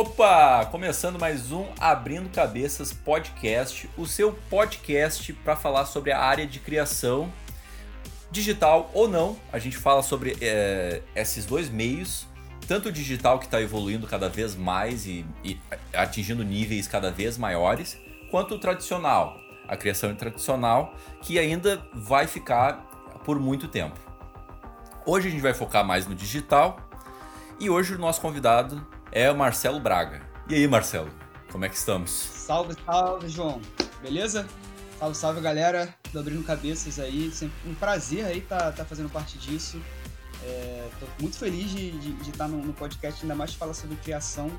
Opa! Começando mais um Abrindo Cabeças Podcast, o seu podcast para falar sobre a área de criação digital ou não. A gente fala sobre é, esses dois meios, tanto o digital que está evoluindo cada vez mais e, e, atingindo níveis cada vez maiores, quanto o tradicional, a criação tradicional, que ainda vai ficar por muito tempo. Hoje a gente vai focar mais no digital e hoje o nosso convidado é o Marcelo Braga. E aí, Marcelo, como é que estamos? Salve, salve, João. Beleza? Salve, salve, galera do Abrindo Cabeças aí. Sempre um prazer aí tá, tá fazendo parte disso. É, tô muito feliz de, estar tá no, no, podcast, ainda mais falar sobre criação.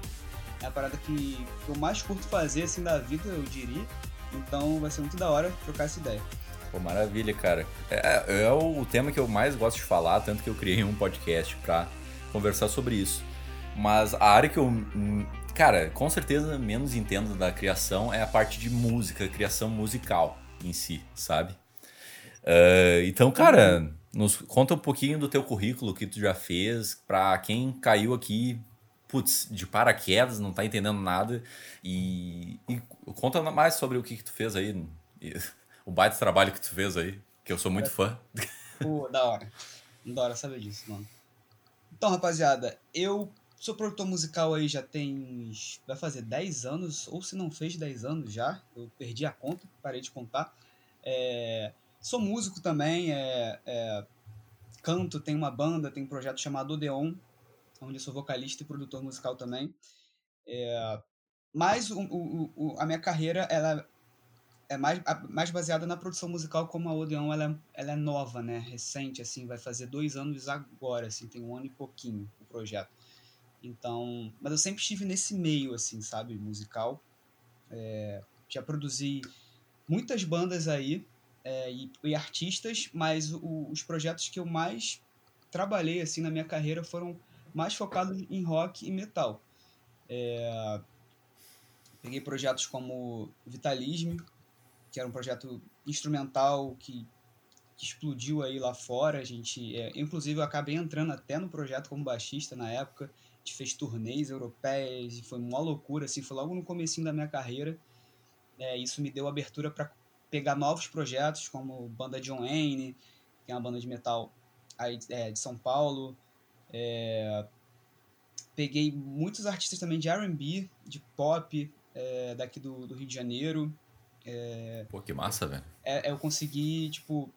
É a parada que, que eu mais curto fazer assim da vida, eu diria. Então vai ser muito da hora trocar essa ideia. Pô, maravilha, cara. É, é o tema que eu mais gosto de falar, tanto que eu criei um podcast para conversar sobre isso. Mas a área que eu, hum, cara, com certeza menos entendo da criação é a parte de música, criação musical em si, sabe? Uh, então, cara, nos conta um pouquinho do teu currículo que tu já fez, pra quem caiu aqui, putz, de paraquedas, não tá entendendo nada, e, e conta mais sobre o que, que tu fez aí, o baita trabalho que tu fez aí, que eu sou muito fã. Pô, da hora. Da hora saber disso, mano. Então, rapaziada, eu Sou produtor musical aí já tem. Vai fazer 10 anos, ou se não fez 10 anos já. Eu perdi a conta, parei de contar. É, sou músico também, é, é, canto, tenho uma banda, tenho um projeto chamado Odeon, onde sou vocalista e produtor musical também. É, mas o, o, o, a minha carreira ela é mais, mais baseada na produção musical, como a Odeon ela, ela é nova, né? recente, assim, vai fazer dois anos agora, assim, tem um ano e pouquinho o projeto. Então, mas eu sempre estive nesse meio, assim, sabe, musical. É, já produzi muitas bandas aí é, e, e, artistas, mas o, os projetos que eu mais trabalhei, assim, na minha carreira foram mais focados em rock e metal. É, peguei projetos como Vitalisme, que era um projeto instrumental que, que explodiu aí lá fora. A gente, é, inclusive, eu acabei entrando até no projeto como baixista na época gente fez turnês europeias e foi uma loucura, assim, foi logo no comecinho da minha carreira. É, isso me deu abertura para pegar novos projetos, como banda John Wayne, que é uma banda de metal aí, é, de São Paulo. É, peguei muitos artistas também de R&B, de pop, é, daqui do, do, Rio de Janeiro. É, Pô, que massa, velho. É, eu consegui, tipo,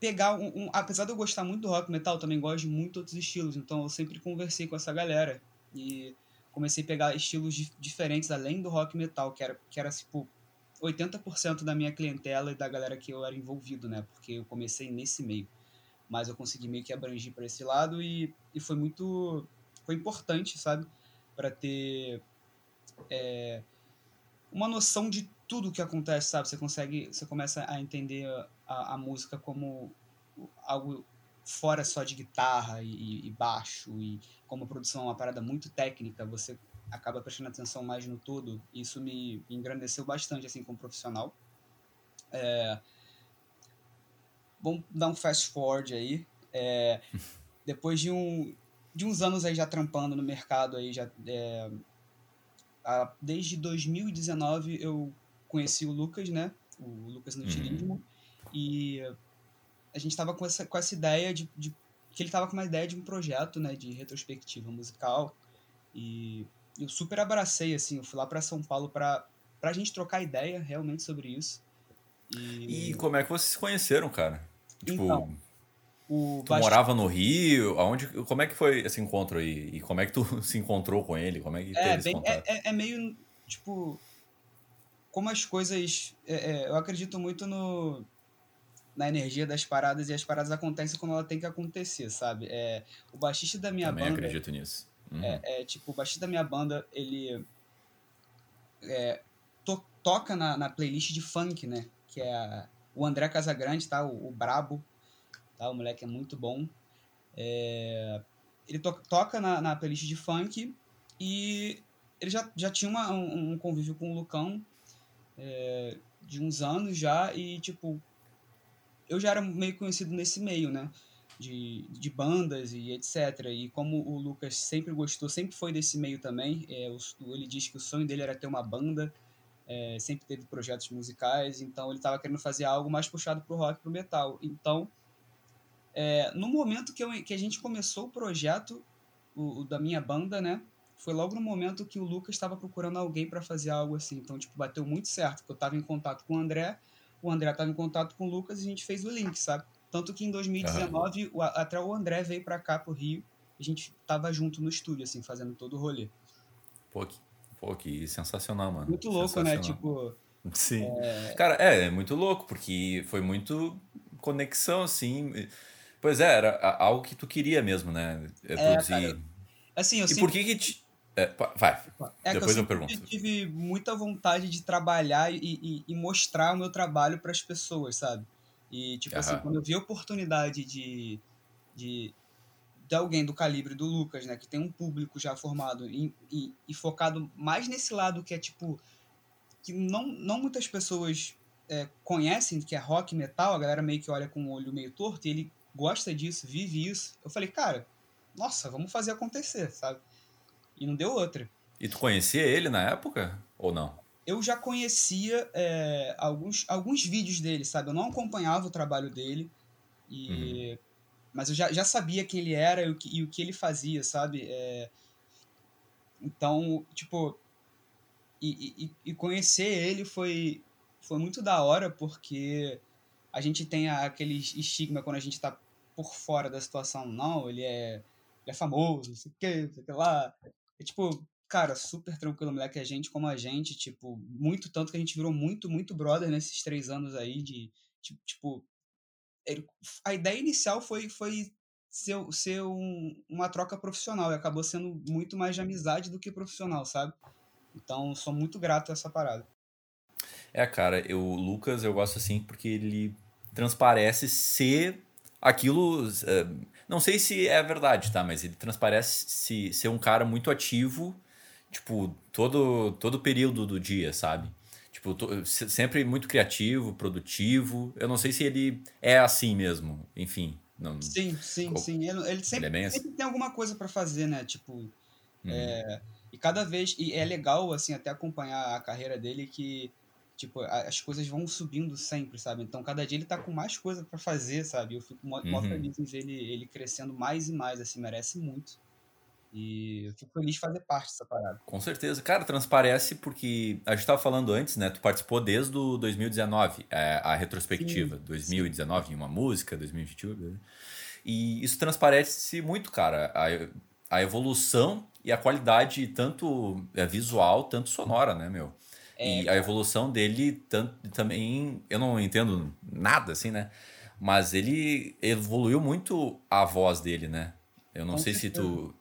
pegar um, um, Apesar de eu gostar muito do rock metal, também gosto de muito outros estilos. Então eu sempre conversei com essa galera. E comecei a pegar estilos diferentes além do rock metal, que era, que era tipo 80% da minha clientela e da galera que eu era envolvido, né? Porque eu comecei nesse meio. Mas eu consegui meio que abranger para esse lado e, e foi muito. Foi importante, sabe? Para ter. É, uma noção de tudo que acontece, sabe? Você consegue, você começa a entender a, a música como algo fora só de guitarra e, e, baixo e como a produção é uma parada muito técnica, você acaba prestando atenção mais no todo. Isso me, me engrandeceu bastante assim como profissional. É, vamos dar um fast forward aí. É, depois de um de uns anos aí já trampando no mercado aí já é, a, desde 2019 eu conheci o Lucas, né? O Lucas no uhum. E a gente estava com essa, com essa ideia de, de que ele estava com uma ideia de um projeto, né, de retrospectiva musical. E eu super abracei, assim, eu fui lá para São Paulo para a gente trocar ideia realmente sobre isso. E... e... como é que vocês se conheceram, cara? Tipo, então, o tu morava no Rio? Aonde, como é que foi esse encontro aí? E como é que tu se encontrou com ele? Como é que é, bem, é, é, é, meio, tipo, como as coisas... É, é, eu acredito muito no na energia das paradas e as paradas acontecem quando ela tem que acontecer, sabe? É, o baixista da minha Também banda. Também acredito nisso. Uhum. É, é, tipo, o baixista da minha banda, ele é, to, toca na, na playlist de funk, né? Que é a, o André Casagrande, tá? O, o Brabo, tá? O moleque é muito bom. É, ele to, toca na, na playlist de funk e ele já, já tinha uma, um, um convívio com o Lucão é, de uns anos já e, tipo, eu já era meio conhecido nesse meio, né? de, de bandas e etc. E como o Lucas sempre gostou, sempre foi desse meio também, é, o, ele diz que o sonho dele era ter uma banda, é, sempre teve projetos musicais, então ele estava querendo fazer algo mais puxado para o rock, para o metal. Então, é, no momento que, eu, que a gente começou o projeto o, o da minha banda, né? Foi logo no momento que o Lucas estava procurando alguém para fazer algo assim. Então, tipo, bateu muito certo, porque eu estava em contato com o André, o André estava em contato com o Lucas e a gente fez o link, sabe? Tanto que em 2019, uhum. até o André veio para cá, pro Rio, a gente tava junto no estúdio, assim, fazendo todo o rolê. Pô, que, pô, que sensacional, mano. Muito louco, né? Tipo. Sim. É... Cara, é, é muito louco, porque foi muito conexão, assim. Pois é, era algo que tu queria mesmo, né? É, produzir. É, cara, assim, eu e por que que te... É, vai, é depois eu, eu pergunto. Eu tive muita vontade de trabalhar e, e, e mostrar o meu trabalho para as pessoas, sabe? E, tipo assim, quando eu vi a oportunidade de, de, de alguém do calibre do Lucas, né, que tem um público já formado e, e, e, focado mais nesse lado que é, tipo, que não, não muitas pessoas é, conhecem, que é rock metal, a galera meio que olha com o olho meio torto, e ele gosta disso, vive isso. Eu falei, cara, nossa, vamos fazer acontecer, sabe? E não deu outra. E tu conhecia ele na época ou não? eu já conhecia é, alguns, alguns vídeos dele, sabe? Eu não acompanhava o trabalho dele, e, uhum. mas eu já, já sabia quem ele era e o que, e o que ele fazia, sabe? É, então, tipo, e, e, e, conhecer ele foi, foi muito da hora, porque a gente tem aquele estigma quando a gente tá por fora da situação. Não, ele é, ele é famoso, não sei o que, não sei o que lá. É tipo, cara, super tranquilo, moleque, a gente como a gente, tipo, muito tanto que a gente virou muito, muito brother nesses três anos aí de, tipo, ele, a ideia inicial foi, foi ser, ser um, uma troca profissional e acabou sendo muito mais de amizade do que profissional, sabe? Então, sou muito grato a essa parada. É, cara, eu, o Lucas eu gosto assim porque ele transparece ser aquilo. Uh, não sei se é verdade, tá? Mas ele transparece se, ser um cara muito ativo tipo, todo, todo período do dia, sabe? Tipo, tô, sempre muito criativo, produtivo. Eu não sei se ele é assim mesmo, enfim. Não, sim, sim, sim. Ele, ele sempre, ele é assim? sempre tem alguma coisa para fazer, né? Tipo, uhum. é, e cada vez... E é legal, assim, até acompanhar a carreira dele que, tipo, as coisas vão subindo sempre, sabe? Então, cada dia ele tá com mais coisa para fazer, sabe? Eu fico mó, uhum. feliz em ver ele, ele crescendo mais e mais, assim, merece muito. E eu fico feliz de fazer parte dessa parada. Com certeza. Cara, transparece porque a gente estava falando antes, né? Tu participou desde o 2019, é, a retrospectiva. Sim, 2019 sim. em uma música, 2021. E isso transparece muito, cara. A, a evolução e a qualidade, tanto é, visual, tanto sonora, né, meu? É, e a evolução dele tanto, também. Eu não entendo nada, assim, né? Mas ele evoluiu muito a voz dele, né? Eu não sei certeza. se tu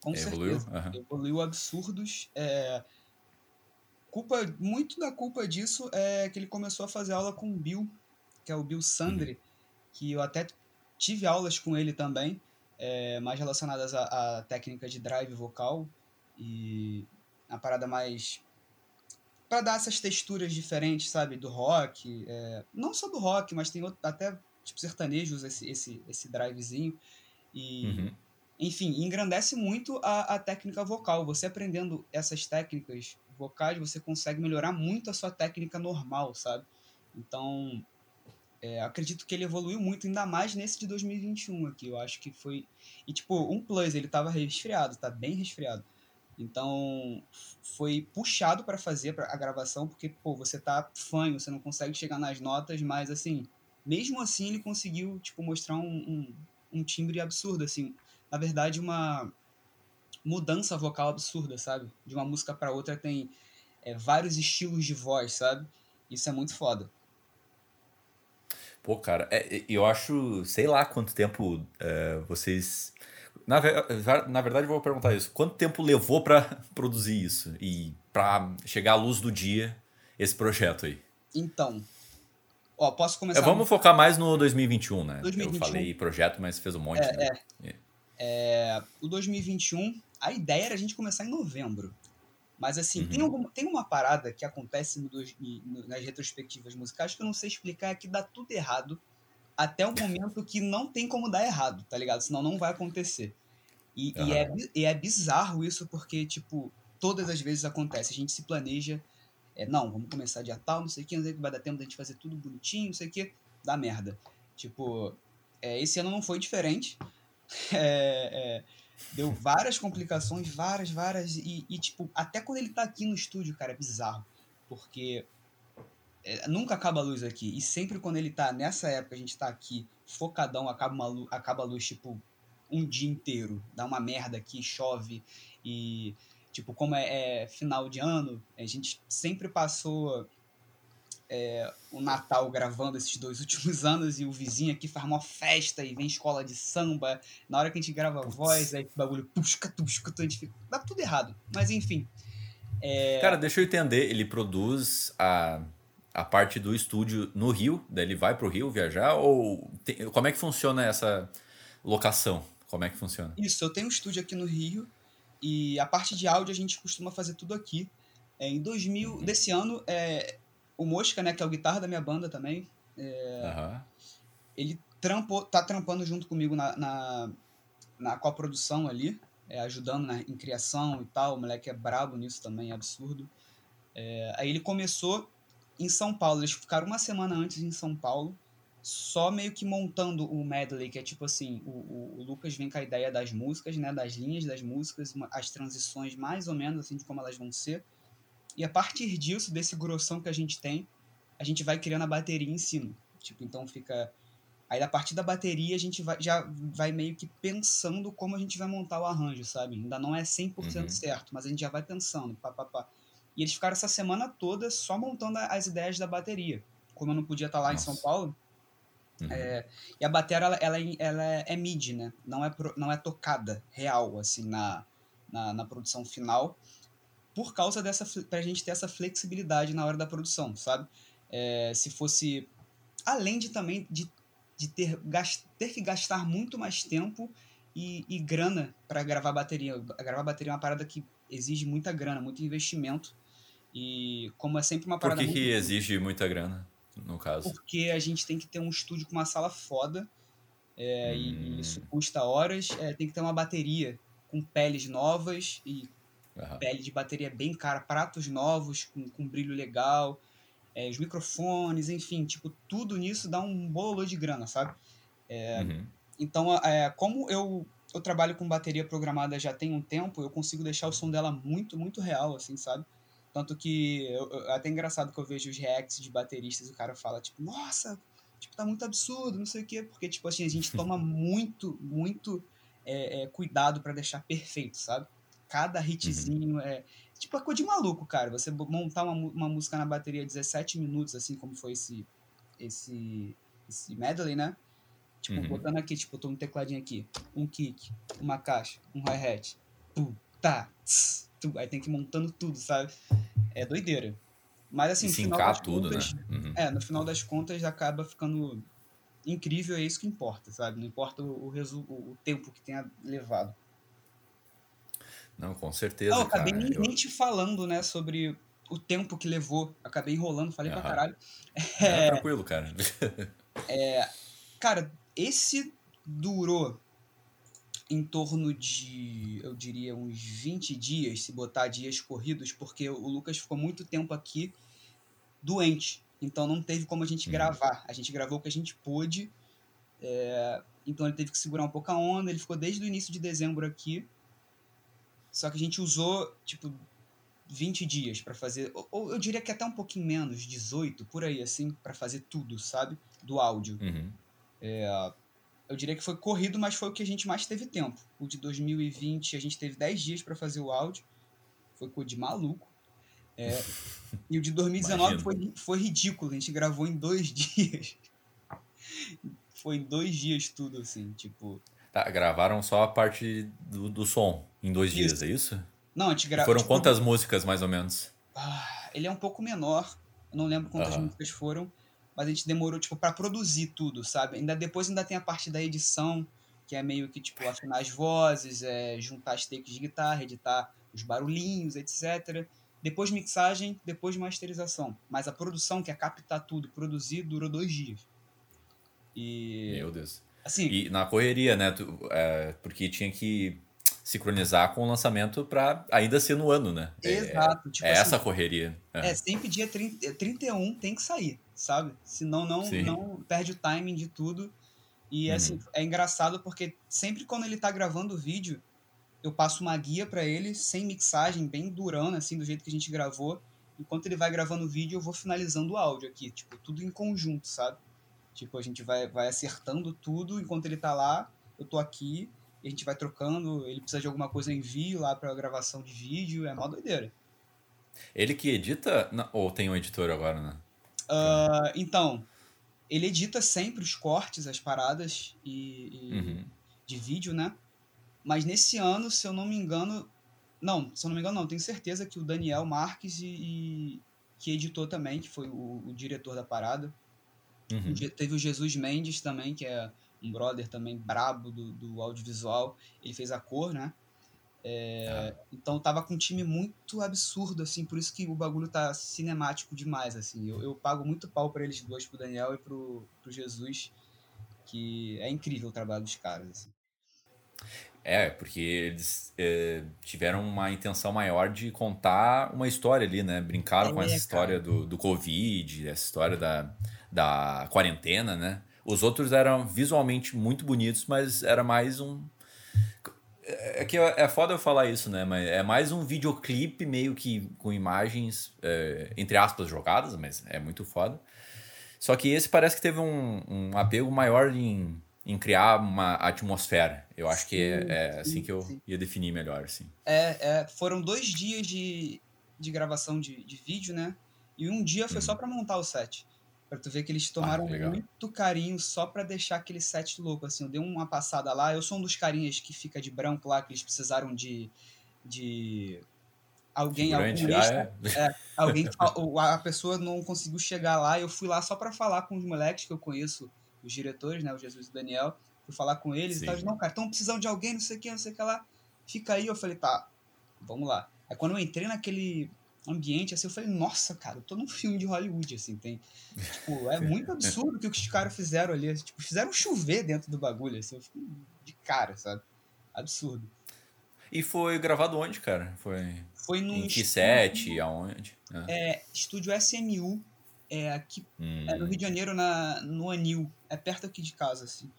com evoluiu? Uhum. Evoluiu absurdos. É, culpa, muito da culpa disso é que ele começou a fazer aula com o Bill, que é o Bill Sandri, uhum. que eu até tive aulas com ele também, é, mais relacionadas à, à técnica de drive vocal e a parada mais para dar essas texturas diferentes, sabe, do rock, é, não só do rock, mas tem outro, até tipo sertanejos esse esse esse drivezinho e uhum enfim, engrandece muito a, a técnica vocal. Você aprendendo essas técnicas vocais, você consegue melhorar muito a sua técnica normal, sabe? Então, é, acredito que ele evoluiu muito, ainda mais nesse de 2021 aqui. Eu acho que foi. E, tipo, um plus, ele tava resfriado, tá bem resfriado. Então, foi puxado para fazer a gravação, porque, pô, você tá fanho, você não consegue chegar nas notas, mas, assim, mesmo assim, ele conseguiu, tipo, mostrar um, um, um timbre absurdo, assim na verdade, uma mudança vocal absurda, sabe? De uma música para outra tem é, vários estilos de voz, sabe? Isso é muito foda. Pô, cara, é, eu acho, sei lá quanto tempo é, vocês. Na, na verdade, eu vou perguntar isso. Quanto tempo levou para produzir isso e para chegar à luz do dia esse projeto aí? Então, ó, posso começar. É, vamos focar mais no 2021, né? 2021. Eu falei projeto, mas fez um monte. É, né? é. É, o 2021, a ideia era a gente começar em novembro. Mas assim, uhum. tem, alguma, tem uma parada que acontece no, nas retrospectivas musicais que eu não sei explicar, é que dá tudo errado até o momento que não tem como dar errado, tá ligado? Senão não vai acontecer. E, uhum. e, é, e é bizarro isso, porque, tipo, todas as vezes acontece. A gente se planeja, é, não, vamos começar dia tal, não sei o que, não sei o que, vai dar tempo da gente fazer tudo bonitinho, não sei o que, dá merda. Tipo, é, esse ano não foi diferente. É, é, deu várias complicações, várias, várias. E, e, tipo, até quando ele tá aqui no estúdio, cara, é bizarro. Porque é, nunca acaba a luz aqui. E sempre quando ele tá nessa época, a gente tá aqui focadão, acaba, uma luz, acaba a luz, tipo, um dia inteiro. Dá uma merda aqui, chove. E, tipo, como é, é final de ano, a gente sempre passou é, o Natal gravando esses dois últimos anos e o vizinho aqui faz uma festa e vem escola de samba. Na hora que a gente grava voz, aí o bagulho pusca, tusca, a gente fica. Dá tudo errado. Mas enfim. É... Cara, deixa eu entender. Ele produz a, a parte do estúdio no Rio, daí ele vai pro Rio viajar? Ou tem, como é que funciona essa locação? Como é que funciona? Isso, eu tenho um estúdio aqui no Rio e a parte de áudio a gente costuma fazer tudo aqui. É, em 2000, uhum. desse ano, é, o Mosca, né, que é o guitarra da minha banda também, é, uhum. ele trampou, tá trampando junto comigo na, na, na coprodução ali, é, ajudando né, em criação e tal. O moleque é brabo nisso também, é absurdo. É, aí ele começou em São Paulo, eles ficaram uma semana antes em São Paulo, só meio que montando o medley, que é tipo assim, o, o, o, Lucas vem com a ideia das músicas, né, das linhas das músicas, as transições mais ou menos assim de como elas vão ser. E a partir disso, desse grossão que a gente tem, a gente vai criando a bateria em cima. Tipo, então fica. Aí a partir da bateria a gente vai, já vai meio que pensando como a gente vai montar o arranjo, sabe? Ainda não é 100% uhum. certo, mas a gente já vai pensando, pá, pá, pá. E eles ficaram essa semana toda só montando as ideias da bateria. Como eu não podia estar lá Nossa. em São Paulo. Uhum. É, e a bateria, ela, ela, ela é mid, né? Não é, não é tocada real, assim, na, na, na produção final por causa dessa pra gente ter essa flexibilidade na hora da produção, sabe? É, se fosse além de também de, de ter, gast, ter que gastar muito mais tempo e, e grana para gravar bateria. Gravar bateria é uma parada que exige muita grana, muito investimento. E como é sempre uma parada. Por que, que exige muita grana, no caso? Porque a gente tem que ter um estúdio com uma sala foda. É, hum. E isso custa horas. É, tem que ter uma bateria com peles novas e Uhum. Pele de bateria bem cara, pratos novos, com, com brilho legal, é, os microfones, enfim, tipo, tudo nisso dá um bolo de grana, sabe? É, uhum. Então, é, como eu, eu trabalho com bateria programada já tem um tempo, eu consigo deixar o som dela muito, muito real, assim, sabe? Tanto que eu, eu, é até engraçado que eu vejo os reacts de bateristas, o cara fala, tipo, nossa, tipo, tá muito absurdo, não sei o quê, porque, tipo assim, a gente toma muito, muito é, é, cuidado para deixar perfeito, sabe? Cada hitzinho uhum. é. Tipo, é coisa de maluco, cara. Você montar uma, uma música na bateria 17 minutos, assim como foi esse. Esse. Esse medley, né? Tipo, uhum. botando aqui, tipo, eu tô um tecladinho aqui. Um kick, uma caixa, um hi-hat. Tá. Aí tem que ir montando tudo, sabe? É doideira. Mas assim, no final das tudo, contas. Né? Uhum. É, no final das contas acaba ficando incrível, é isso que importa, sabe? Não importa o, o, o tempo que tenha levado. Não, com certeza. Não, eu acabei cara, nem, eu... nem, te falando, né, sobre o tempo que levou. Acabei enrolando, falei uhum. pra caralho. É, tranquilo, cara. é, cara, esse durou em torno de, eu diria, uns 20 dias, se botar dias corridos, porque o Lucas ficou muito tempo aqui doente. Então não teve como a gente uhum. gravar. A gente gravou o que a gente pôde. É, então ele teve que segurar um pouco a onda. Ele ficou desde o início de dezembro aqui. Só que a gente usou, tipo, 20 dias para fazer, ou, eu diria que até um pouquinho menos, 18, por aí, assim, para fazer tudo, sabe? Do áudio. Uhum. É, eu diria que foi corrido, mas foi o que a gente mais teve tempo. O de 2020, a gente teve 10 dias para fazer o áudio. Foi coisa de maluco. É, e o de 2019 foi, foi ridículo. A gente gravou em dois dias. foi em dois dias tudo, assim, tipo. Tá, gravaram só a parte do, do som em dois isso. dias, é isso? Não, a gente gravou. Foram tipo, quantas músicas, mais ou menos? Ah, ele é um pouco menor. Eu não lembro quantas músicas foram. Mas a gente demorou, tipo, para produzir tudo, sabe? Ainda depois ainda tem a parte da edição, que é meio que, tipo, afinar as vozes, é, juntar as takes de guitarra, editar os barulhinhos, etc. Depois mixagem, depois masterização. Mas a produção, que é captar tudo, produzir, durou dois dias. E. Meu Deus. Assim, E na correria, né? tu- é, porque tinha que sincronizar com o lançamento pra ainda ser no ano, né? É, exato. Tipo é assim, essa correria. É. É, sempre dia 30, 31 tem que sair, sabe? Senão não, Sim. não perde o timing de tudo. E Uhum. assim, é engraçado porque sempre quando ele tá gravando o vídeo, eu passo uma guia pra ele, sem mixagem, bem durona, assim, do jeito que a gente gravou. Enquanto ele vai gravando o vídeo, eu vou finalizando o áudio aqui, tipo, tudo em conjunto, sabe? Tipo, a gente vai, vai acertando tudo enquanto ele tá lá, eu tô aqui, e a gente vai trocando, ele precisa de alguma coisa, eu envio lá pra gravação de vídeo, é mó doideira. Ele que edita. ou tem um editor agora, né? Ah, então, ele edita sempre os cortes, as paradas e, e Uhum. de vídeo, né? Mas nesse ano, se eu não me engano. Não, se eu não me engano, não. Tenho certeza que o Daniel Marques e, e- que editou também, que foi o, o diretor da parada. Uhum. Teve o Jesus Mendes também, que é um brother também brabo do, do audiovisual. Ele fez a cor, né? É, Então tava com um time muito absurdo, assim, por isso que o bagulho tá cinemático demais, assim. Eu, eu pago muito pau pra eles dois, pro Daniel e pro, pro Jesus, que é incrível o trabalho dos caras, assim. É, porque eles é, tiveram uma intenção maior de contar uma história ali, né? Brincaram com É, essa cara. história do, do Covid, essa história da, da quarentena, né? Os outros eram visualmente muito bonitos, mas era mais um. É que é foda eu falar isso, né? Mas é mais um videoclipe meio que com imagens, é, entre aspas, jogadas, mas é muito foda. Só que esse parece que teve um, um apego maior em, em criar uma atmosfera. Eu acho que é, Sim, é sim, assim que eu sim. ia definir melhor, assim. É, é, foram dois dias de, de gravação de, de vídeo, né? E um dia foi Uhum. só pra montar o set. Pra tu ver que eles tomaram que legal. muito carinho só pra deixar aquele set louco, assim. Eu dei uma passada lá, eu sou um dos carinhas que fica de branco lá, que eles precisaram de... de alguém, algum Figurante, extra, ah, é? alguém que- ou a pessoa não conseguiu chegar lá eu fui lá só pra falar com os moleques que eu conheço os diretores né o Jesus e o Daniel fui falar com eles Sim. e tal não cara estão precisando de alguém não sei o que não sei o que lá fica aí eu falei tá vamos lá aí quando eu entrei naquele ambiente assim eu falei nossa cara eu tô num filme de Hollywood assim tem tipo é muito absurdo o que os caras fizeram ali tipo fizeram chover dentro do bagulho assim eu fiquei de cara sabe absurdo E foi gravado onde, cara? Foi foi no em que set? Aonde? Ah. é, estúdio SMU é aqui Hum, É no Rio de Janeiro, na, no Anil. É perto aqui de casa, assim.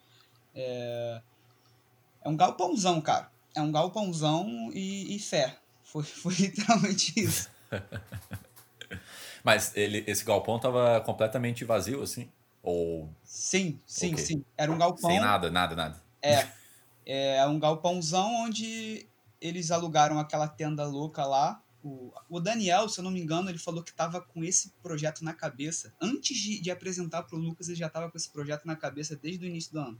É, é um galpãozão, cara. É um galpãozão e, e fé. Foi, foi literalmente isso. Mas ele, esse galpão tava completamente vazio, assim? Ou Sim, sim, Ok. sim. Era um galpão. sem nada, nada, nada? É. É um galpãozão onde eles alugaram aquela tenda louca lá. O, o Daniel, se eu não me engano, ele falou que tava com esse projeto na cabeça. Antes de, de apresentar pro Lucas, ele já tava com esse projeto na cabeça desde o início do ano.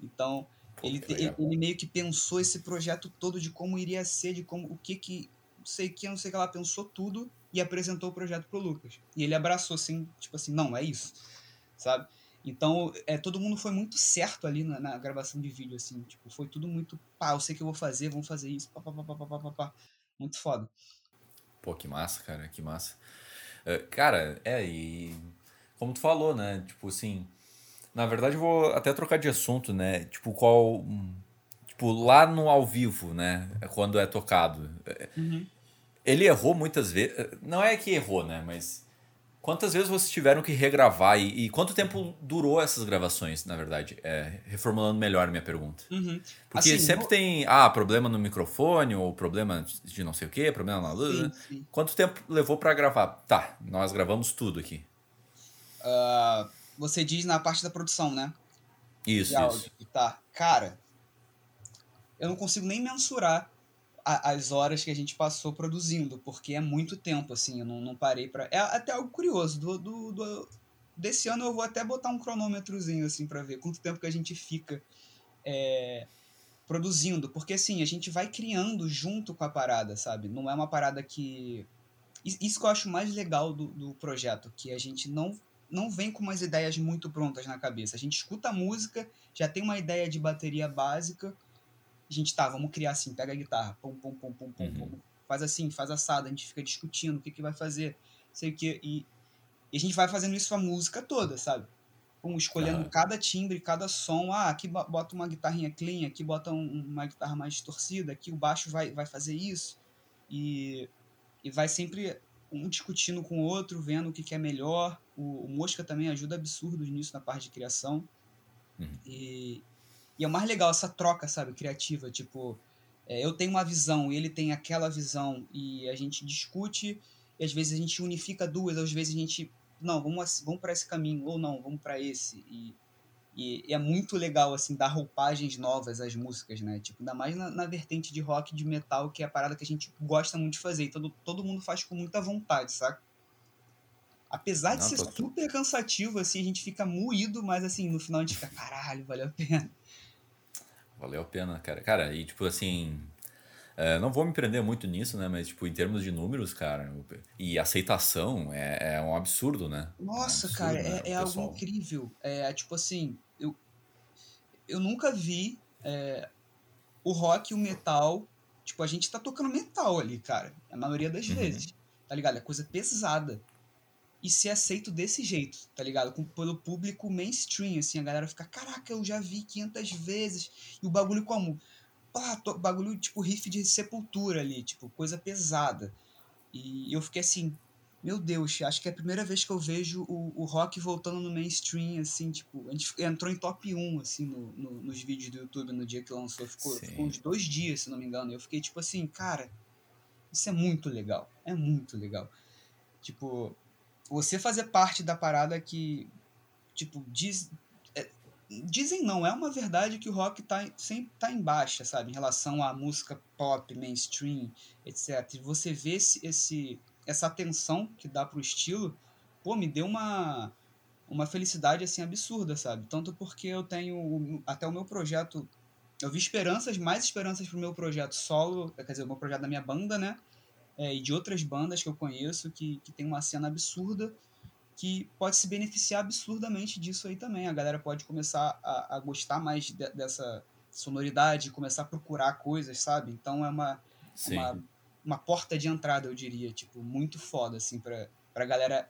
Então, Pô, ele, legal. ele meio que pensou esse projeto todo de como iria ser, de como o que que sei que, não sei o que ela pensou tudo e apresentou o projeto pro Lucas. E ele abraçou assim, tipo assim, não, é isso, sabe? Então, é, todo mundo foi muito certo ali na, na, gravação de vídeo, assim, tipo, foi tudo muito, pá, eu sei que eu vou fazer, vamos fazer isso, pá, pá, pá, pá, pá, pá, pá. muito foda. Pô, que massa, cara, que massa. Uh, cara, é, e como tu falou, né, tipo assim, na verdade eu vou até trocar de assunto, né, tipo, qual hum, Tipo, lá no ao vivo, né? Quando é tocado. Uhum. Ele errou muitas vezes. Não é que errou, né? Mas quantas vezes vocês tiveram que regravar e, e quanto tempo durou essas gravações, na verdade? É, reformulando melhor a minha pergunta. Uhum. Porque Assim, sempre no- tem, ah, problema no microfone, ou problema de não sei o quê, problema na luz. Sim, né? sim. Quanto tempo levou pra gravar? Tá, nós gravamos tudo aqui. Ah, você diz na parte da produção, né? Isso, isso. Tá. Cara, eu não consigo nem mensurar a- as horas que a gente passou produzindo, porque é muito tempo, assim, eu não, não parei pra. É até algo curioso. Do, do, do- desse ano eu vou até botar um cronômetrozinho, assim, pra ver quanto tempo que a gente fica é, produzindo. Porque, assim, a gente vai criando junto com a parada, sabe? Não é uma parada que. Is- Isso que eu acho mais legal do, do projeto, que a gente não, não vem com umas ideias muito prontas na cabeça. A gente escuta a música, já tem uma ideia de bateria básica. A gente tá, vamos criar assim, pega a guitarra, pum, pum, pum, pum, pum, Uhum. pum, faz assim, faz assado, a gente fica discutindo o que, que vai fazer, sei o que, e, e a gente vai fazendo isso a música toda, sabe? um, escolhendo cada timbre, cada som. Ah, aqui bota uma guitarrinha clean, aqui bota um, uma guitarra mais distorcida, aqui o baixo vai, vai fazer isso. E, e vai sempre um discutindo com o outro, vendo o que, que é melhor. O, o, Mosca também ajuda absurdo nisso na parte de criação. Uhum. E, e é o mais legal essa troca, sabe, criativa. Tipo, é, eu tenho uma visão, ele tem aquela visão, e a gente discute, e às vezes a gente unifica duas, às vezes a gente não, vamos, vamos para esse caminho, ou não, vamos para esse. E, e, e, é muito legal, assim, dar roupagens novas às músicas, né? Tipo, ainda mais na, na, vertente de rock, de metal, que é a parada que a gente gosta muito de fazer. E todo, todo mundo faz com muita vontade, saca? Apesar de não, ser super cansativo, assim, a gente fica moído, mas, assim, no final a gente fica, caralho, valeu a pena. Valeu a pena, cara. Cara, e, tipo, assim, é, não vou me prender muito nisso, né? Mas, tipo, em termos de números, cara, e aceitação é, é um absurdo, né? Nossa, é um absurdo, cara, né, é, é algo incrível. É, tipo assim, eu, eu nunca vi é, o rock e o metal. Tipo, a gente tá tocando metal ali, cara. A maioria das uhum. vezes. Tá ligado? É coisa pesada. E ser aceito desse jeito, tá ligado? Com, pelo público mainstream, assim, a galera fica, caraca, eu já vi 500 vezes. E o bagulho como? pá, bagulho tipo riff de sepultura ali, tipo, coisa pesada. E eu fiquei assim, meu Deus, acho que é a primeira vez que eu vejo o, o rock voltando no mainstream, assim, tipo, a gente entrou em top 1, assim, no, no nos vídeos do YouTube no dia que lançou. Ficou, ficou, uns dois dias, se não me engano. Eu fiquei tipo assim, cara, isso é muito legal. É muito legal. Tipo, você fazer parte da parada que, tipo, diz, dizem não, é uma verdade que o rock tá, sempre tá em baixa, sabe? Em relação à música pop, mainstream, etc. E você vê esse, esse, essa atenção que dá pro estilo, pô, me deu uma, uma felicidade, assim, absurda, sabe? Tanto porque eu tenho, até o meu projeto, eu vi esperanças, mais esperanças pro meu projeto solo, quer dizer, o meu projeto da minha banda, né? É, e de outras bandas que eu conheço que, que tem uma cena absurda, que pode se beneficiar absurdamente disso aí também. A galera pode começar a, a gostar mais de, dessa sonoridade, começar a procurar coisas, sabe? Então é uma, uma, uma, porta de entrada, eu diria, tipo, muito foda, assim, pra, pra galera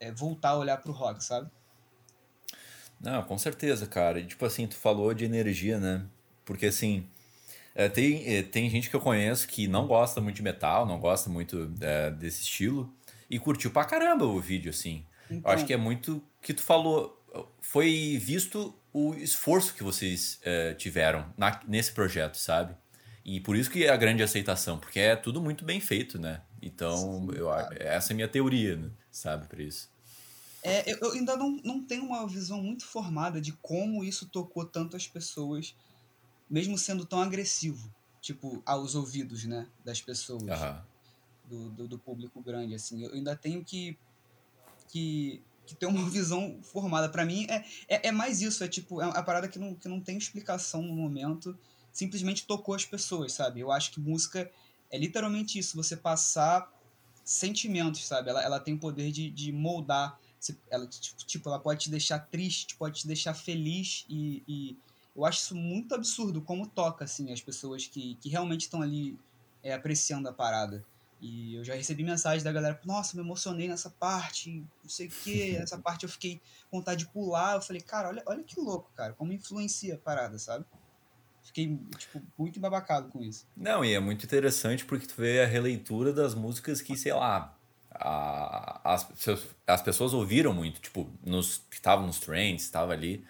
é, voltar a olhar pro rock, sabe? Não, com certeza, cara. E, tipo assim, tu falou de energia, né? Porque, assim, é, tem, é, tem gente que eu conheço que não gosta muito de metal, não gosta muito é, desse estilo, e curtiu pra caramba o vídeo, assim. Então... Eu acho então. que é muito que tu falou. Foi visto o esforço que vocês é, tiveram na, nesse projeto, sabe? E por isso que é a grande aceitação, porque é tudo muito bem feito, né? Então, Sim, eu, essa é a minha teoria, né? sabe, para isso. É, eu, ainda não, não tenho uma visão muito formada de como isso tocou tanto as pessoas, mesmo sendo tão agressivo, tipo, aos ouvidos, né, das pessoas. Uhum do, do, do, público grande, assim. Eu ainda tenho que, que, que ter uma visão formada. para mim, é, é, é, mais isso, é tipo, é a parada que não, que não tem explicação no momento, simplesmente tocou as pessoas, sabe? Eu acho que música é literalmente isso, você passar sentimentos, sabe? Ela, ela tem o poder de, de moldar, ela, tipo, ela pode te deixar triste, pode te deixar feliz e, e eu acho isso muito absurdo como toca, assim, as pessoas que, que realmente estão ali é, apreciando a parada. E eu já recebi mensagem da galera, nossa, me emocionei nessa parte, não sei o que, essa parte eu fiquei com vontade de pular. Eu falei, cara, olha, olha que louco, cara, como influencia a parada, sabe? Fiquei, tipo, muito embabacado com isso. Não, e é muito interessante porque tu vê a releitura das músicas que, sei lá, a, as, as pessoas ouviram muito, tipo, nos, que estavam nos trends, estava ali,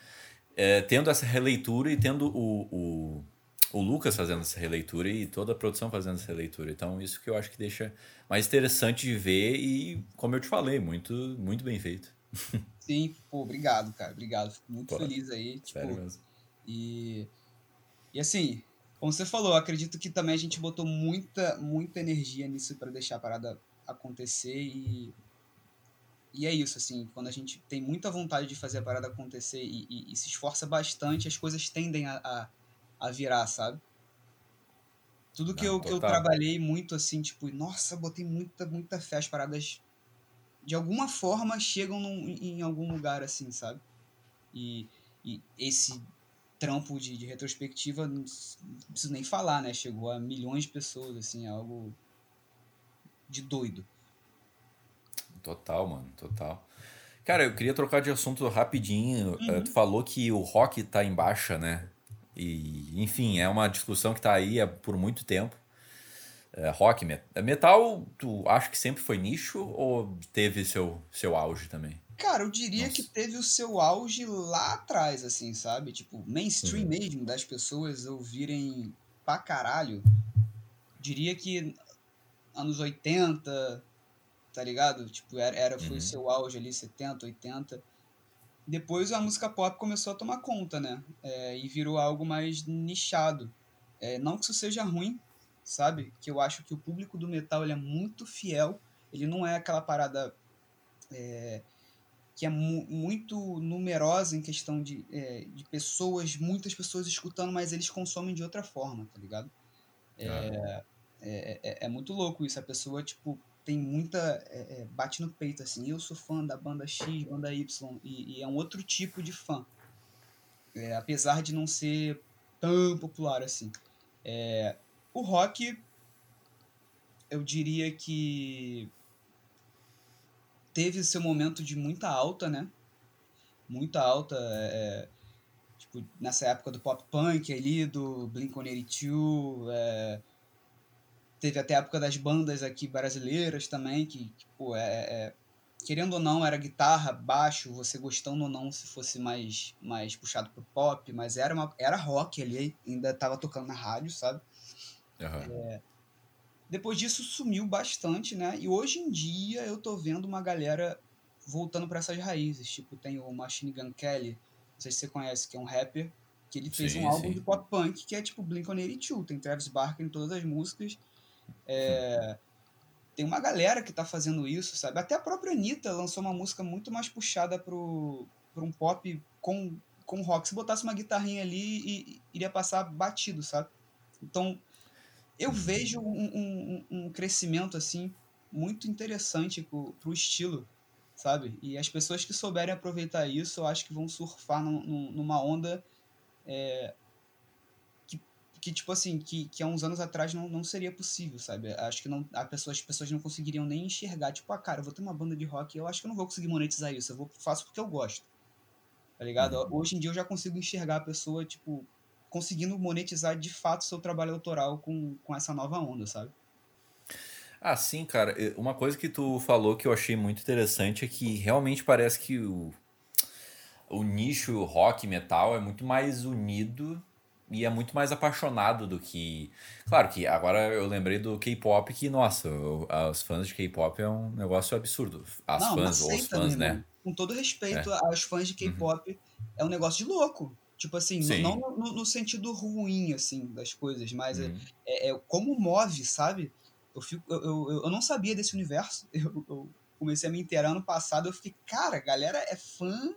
é, tendo essa releitura e tendo o, o o Lucas fazendo essa releitura e toda a produção fazendo essa releitura. Então, isso que eu acho que deixa mais interessante de ver e, como eu te falei, muito, muito bem feito. Sim, pô, obrigado, cara. Obrigado. Fico muito pô, feliz aí. Tipo, sério mesmo. E, e assim, como você falou, acredito que também a gente botou muita, muita energia nisso para deixar a parada acontecer e e é isso, assim, quando a gente tem muita vontade de fazer a parada acontecer e, e, e se esforça bastante, as coisas tendem a, a, a virar, sabe? Tudo que, Não, eu, que eu trabalhei muito assim, tipo, nossa, botei muita, muita fé, as paradas de alguma forma chegam num, em algum lugar assim, sabe? E, e esse trampo de, de retrospectiva, não preciso nem falar, né? Chegou a milhões de pessoas, assim, é algo de doido. Total, mano, total. Cara, eu queria trocar de assunto rapidinho. Uhum. Tu falou que o rock tá em baixa, né? E, enfim, é uma discussão que tá aí por muito tempo. É, rock, metal, tu acha que sempre foi nicho ou teve seu, seu auge também? Cara, eu diria Nossa. que teve o seu auge lá atrás, assim, sabe? Tipo, mainstream uhum. mesmo, das pessoas ouvirem pra caralho. Diria que anos 80, tá ligado? Tipo, era, era foi o uhum. seu auge ali, 70, 80. Depois a música pop começou a tomar conta, né? É, e virou algo mais nichado. É, não que isso seja ruim, sabe? Que eu acho que o público do metal ele é muito fiel. Ele não é aquela parada é, que é mu muito numerosa em questão de, é, de pessoas, muitas pessoas escutando, mas eles consomem de outra forma, tá ligado? É, ah. é, é, é, muito louco isso. A pessoa, tipo, tem muita. É, é, bate no peito, assim. Eu sou fã da banda X, banda Y, e, e é um outro tipo de fã. É, apesar de não ser tão popular assim. É, o rock, eu diria que teve seu momento de muita alta, né? Muita alta. É, tipo, nessa época do pop punk ali, do Blink-182. É, teve até a época das bandas aqui brasileiras também, que, que pô, é, é, querendo ou não, era guitarra, baixo, você gostando ou não, se fosse mais, mais puxado pro pop, mas era, uma, era rock ali, ainda tava tocando na rádio, sabe? Uhum. É, depois disso sumiu bastante, né? E hoje em dia eu tô vendo uma galera voltando para essas raízes. Tipo, tem o Machine Gun Kelly, não sei se você conhece, que é um rapper, que ele fez sim, um álbum sim. de pop punk que é tipo Blink-182, tem Travis Barker em todas as músicas. É, tem uma galera que tá fazendo isso, sabe? Até a própria Anitta lançou uma música muito mais puxada pro, pro um pop com, com rock. Se botasse uma guitarrinha ali, e, iria passar batido, sabe? Então, eu vejo um, um, um crescimento assim muito interessante pro, pro estilo, sabe? E as pessoas que souberem aproveitar isso, eu acho que vão surfar num, numa onda é, que, tipo assim, que, que há uns anos atrás não, não seria possível, sabe? Acho que não, a pessoa, as pessoas não conseguiriam nem enxergar, tipo, ah, cara, eu vou ter uma banda de rock, eu acho que eu não vou conseguir monetizar isso, eu vou, faço porque eu gosto, tá ligado? Uhum. Hoje em dia eu já consigo enxergar a pessoa, tipo, conseguindo monetizar de fato seu trabalho autoral com, com essa nova onda, sabe? Ah, sim, cara. Uma coisa que tu falou que eu achei muito interessante é que realmente parece que o, o nicho rock metal é muito mais unido e é muito mais apaixonado do que. Claro que agora eu lembrei do K-pop que, nossa, os fãs de K-pop é um negócio absurdo. As Não, fãs, ou os fãs, né? Com todo respeito é. aos fãs de K-pop, uhum. é um negócio de louco. Tipo assim, Sim. não no, no, sentido ruim, assim, das coisas, mas é, uhum. é, é, como move, sabe? Eu, fico, eu, eu, eu não sabia desse universo. Eu, eu comecei a me inteirar ano passado, eu fiquei, cara, a galera é fã,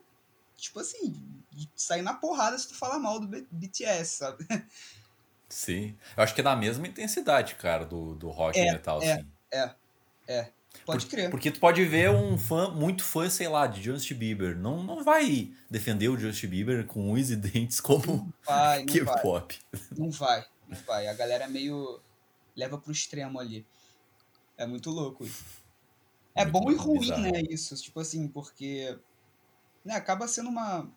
tipo assim, sair na porrada se tu falar mal do BTS, sabe? Sim. Eu acho que é na mesma intensidade, cara, do, do rock é, metal, é, assim. É, é. Pode Por, crer. Porque tu pode ver um fã, muito fã, sei lá, de Justin Bieber. Não, não vai defender o Justin Bieber com unhos e dentes como K-pop. Não vai, não vai. A galera meio leva pro extremo ali. É muito louco isso. É muito bom e ruim, bizarro. né, isso. Tipo assim, porque né, acaba sendo uma,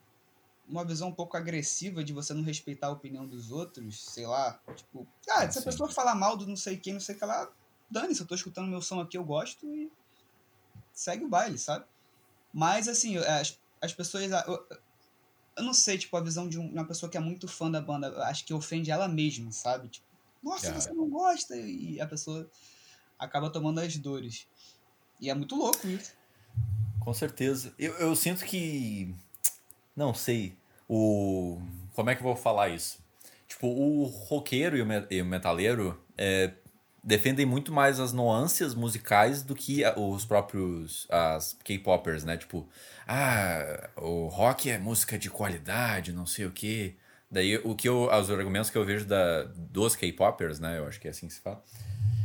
uma visão um pouco agressiva de você não respeitar a opinião dos outros, sei lá. Tipo, ah, se a pessoa falar mal do não sei quem, não sei o que lá, dane-se, eu tô escutando meu som aqui, eu gosto e segue o baile, sabe? Mas, assim, as, as pessoas. Eu, eu não sei, tipo, a visão de uma pessoa que é muito fã da banda, acho que ofende ela mesma, sabe? Tipo, nossa, Cara. você não gosta? E a pessoa acaba tomando as dores. E é muito louco isso. Com certeza. Eu, eu sinto que. Não sei. O. Como é que eu vou falar isso? Tipo, o roqueiro e o, me, o metaleiro é, defendem muito mais as nuances musicais do que os próprios as K-popers, né? Tipo, ah, o rock é música de qualidade, não sei o quê. Daí o que eu, os argumentos que eu vejo da dos K-popers, né? Eu acho que é assim que se fala.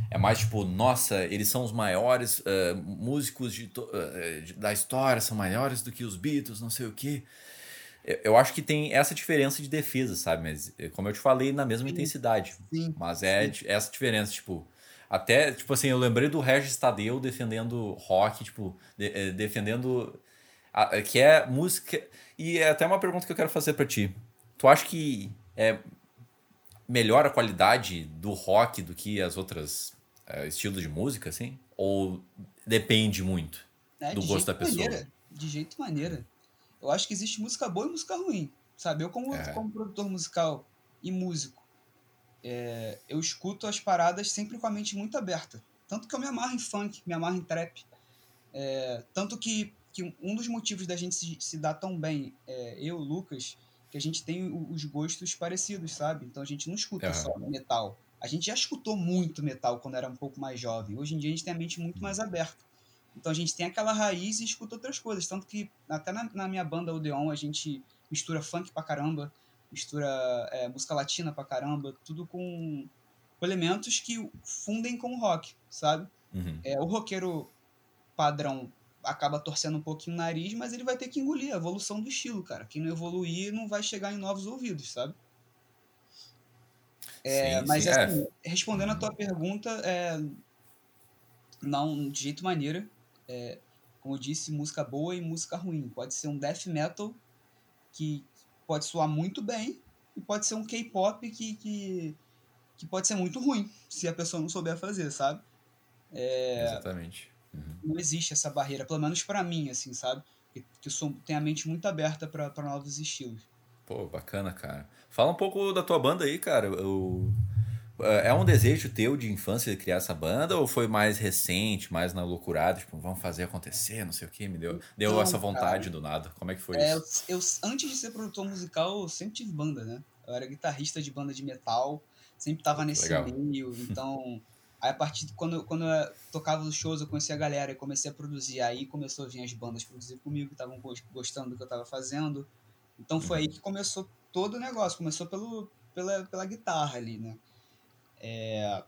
É mais tipo, nossa, eles são os maiores uh, músicos de, uh, da história, são maiores do que os Beatles, não sei o quê. Eu acho que tem essa diferença de defesa, sabe? Mas, eh, como eu te falei, na mesma sim, intensidade. Sim, Mas é sim. essa diferença, tipo. Até, tipo assim, eu lembrei do Regis Tadeu defendendo rock, tipo, de, eh, defendendo que é música. E é até uma pergunta que eu quero fazer para ti. Tu acha que é melhor a qualidade do rock do que as outras uh, estilos de música, assim? Ou depende muito é, do gosto da pessoa? Maneira, de jeito maneira. Eu acho que existe música boa e música ruim, sabe? Eu como, é. como produtor musical e músico, é, eu escuto as paradas sempre com a mente muito aberta. Tanto que eu me amarro em funk, me amarro em trap. É, tanto que, que um dos motivos da gente se, se dar tão bem, é, eu, Lucas, que a gente tem os gostos parecidos, sabe? Então a gente não escuta uhum. só metal. A gente já escutou muito metal quando era um pouco mais jovem. Hoje em dia a gente tem a mente muito mais aberta. Então a gente tem aquela raiz e escuta outras coisas. Tanto que até na, na minha banda Odeon a gente mistura funk pra caramba, mistura é, música latina pra caramba, tudo com, com elementos que fundem com o rock, sabe? Uhum. É, o roqueiro padrão acaba torcendo um pouquinho o nariz, mas ele vai ter que engolir a evolução do estilo, cara. Quem não evoluir não vai chegar em novos ouvidos, sabe? É, sim, mas sim, assim, é. respondendo a tua pergunta, é, não de jeito maneira. É, como eu disse, música boa e música ruim. Pode ser um death metal que pode soar muito bem e pode ser um K-pop que, que, que pode ser muito ruim se a pessoa não souber fazer, sabe? É, Exatamente. Uhum. Não existe essa barreira, pelo menos para mim, assim, sabe? Que, que sou, tenho a mente muito aberta para novos estilos. Pô, bacana, cara. Fala um pouco da tua banda aí, cara. O... É um desejo teu de infância de criar essa banda ou foi mais recente, mais na loucurada, tipo, vamos fazer acontecer, não sei o que, me deu, deu essa vontade cara, do nada. Como é que foi é, isso? Eu, antes de ser produtor musical, eu sempre tive banda, né? Eu era guitarrista de banda de metal, sempre tava nesse Legal. meio, então Aí a partir de quando, quando eu tocava os shows, eu conheci a galera e comecei a produzir. Aí começou a vir as bandas produzir comigo, que estavam gostando do que eu estava fazendo. Então foi aí que começou todo o negócio. Começou pelo, pela, pela guitarra ali, né? É...